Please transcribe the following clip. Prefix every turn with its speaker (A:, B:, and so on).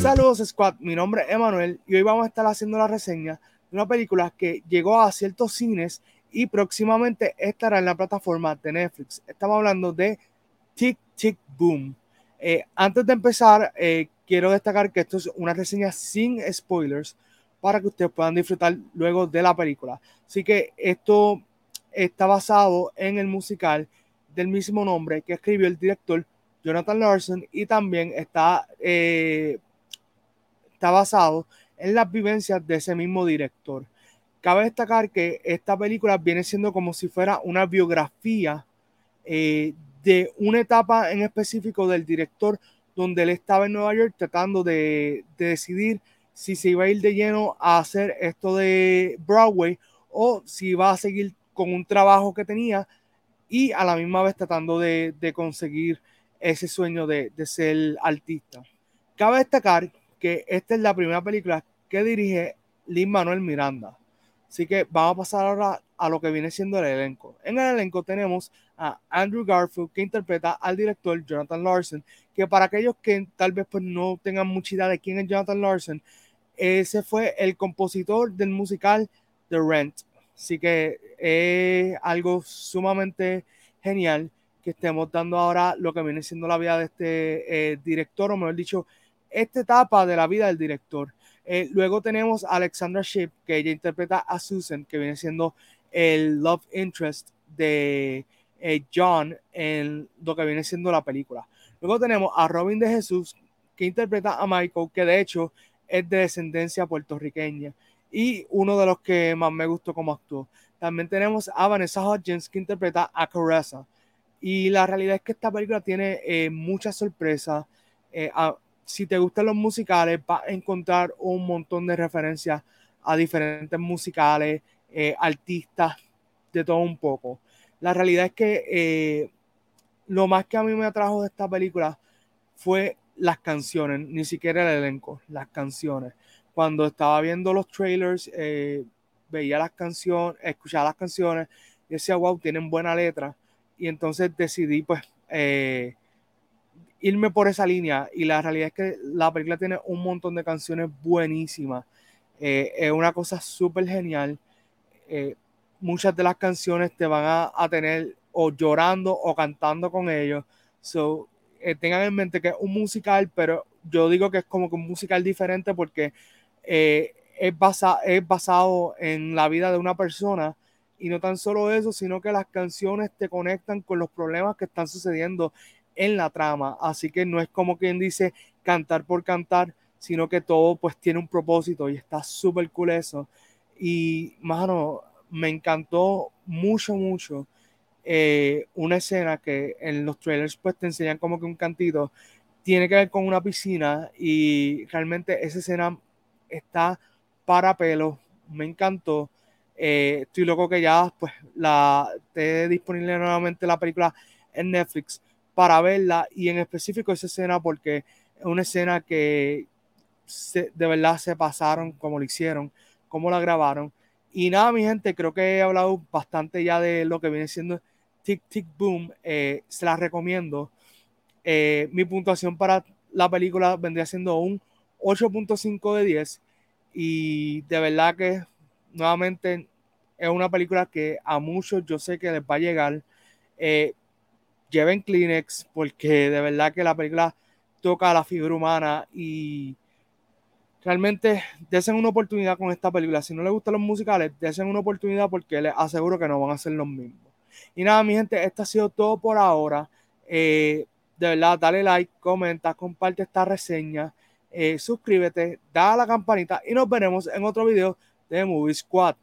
A: Saludos Squad, mi nombre es Emanuel y hoy vamos a estar haciendo la reseña de una película que llegó a ciertos cines y próximamente estará en la plataforma de Netflix. Estamos hablando de Tick Tick Boom. Eh, antes de empezar, eh, quiero destacar que esto es una reseña sin spoilers para que ustedes puedan disfrutar luego de la película. Así que esto está basado en el musical del mismo nombre que escribió el director Jonathan Larson y también está, eh, está basado en las vivencias de ese mismo director. Cabe destacar que esta película viene siendo como si fuera una biografía eh, de una etapa en específico del director donde él estaba en Nueva York tratando de, de decidir si se iba a ir de lleno a hacer esto de Broadway o si iba a seguir con un trabajo que tenía y a la misma vez tratando de, de conseguir ese sueño de, de, ser artista. Cabe destacar que esta es la primera película que dirige Lin Manuel Miranda. Así que vamos a pasar ahora a lo que viene siendo el elenco. En el elenco tenemos a Andrew Garfield, que interpreta al director Jonathan Larson, que para aquellos que tal vez pues no tengan mucha idea de quién es Jonathan Larson, ese fue el compositor del musical The Rent. Así que es algo sumamente genial que estemos dando ahora lo que viene siendo la vida de este eh, director, o mejor dicho, esta etapa de la vida del director. Eh, luego tenemos a Alexandra Shipp, que ella interpreta a Susan, que viene siendo el love interest de eh, John en lo que viene siendo la película. Luego tenemos a Robin de Jesús, que interpreta a Michael, que de hecho es de descendencia puertorriqueña y uno de los que más me gustó como actuó. También tenemos a Vanessa Hudgens, que interpreta a Caressa. Y la realidad es que esta película tiene eh, muchas sorpresas. Si te gustan los musicales, vas a encontrar un montón de referencias a diferentes musicales, eh, artistas, de todo un poco. La realidad es que eh, lo más que a mí me atrajo de esta película fue las canciones, ni siquiera el elenco, las canciones. Cuando estaba viendo los trailers, eh, veía las canciones, escuchaba las canciones y decía, wow, tienen buena letra. Y entonces decidí, pues, irme por esa línea. Y la realidad es que la película tiene un montón de canciones buenísimas. Eh, es una cosa súper genial. Eh, muchas de las canciones te van a, a, tener o llorando o cantando con ellos. So, eh, tengan en mente que es un musical, pero yo digo que es como que un musical diferente porque es, basa, es basado en la vida de una persona. Y no tan solo eso, sino que las canciones te conectan con los problemas que están sucediendo en la trama. Así que no es como quien dice cantar por cantar, sino que todo pues tiene un propósito y está súper cool eso. Y, mano, me encantó mucho, mucho eh, una escena que en los trailers pues te enseñan como que un cantito, tiene que ver con una piscina y realmente esa escena está para pelo, me encantó. Eh, estoy loco que ya pues la esté disponible nuevamente la película en Netflix para verla y en específico esa escena porque es una escena que de verdad se pasaron como lo hicieron, como la grabaron. Y nada, mi gente, creo que he hablado bastante ya de lo que viene siendo Tic Tic Boom. Eh, se la recomiendo. Eh, mi puntuación para la película vendría siendo un 8.5 de 10. Y de verdad que nuevamente es una película que a muchos yo sé que les va a llegar. Eh, lleven Kleenex porque de verdad que la película toca la figura humana y realmente desen una oportunidad con esta película. Si no les gustan los musicales, desen una oportunidad porque les aseguro que no van a ser los mismos. Y nada, mi gente, esto ha sido todo por ahora. Eh, de verdad, dale like, comenta, comparte esta reseña, eh, suscríbete, da a la campanita y nos veremos en otro video de Movie Squad.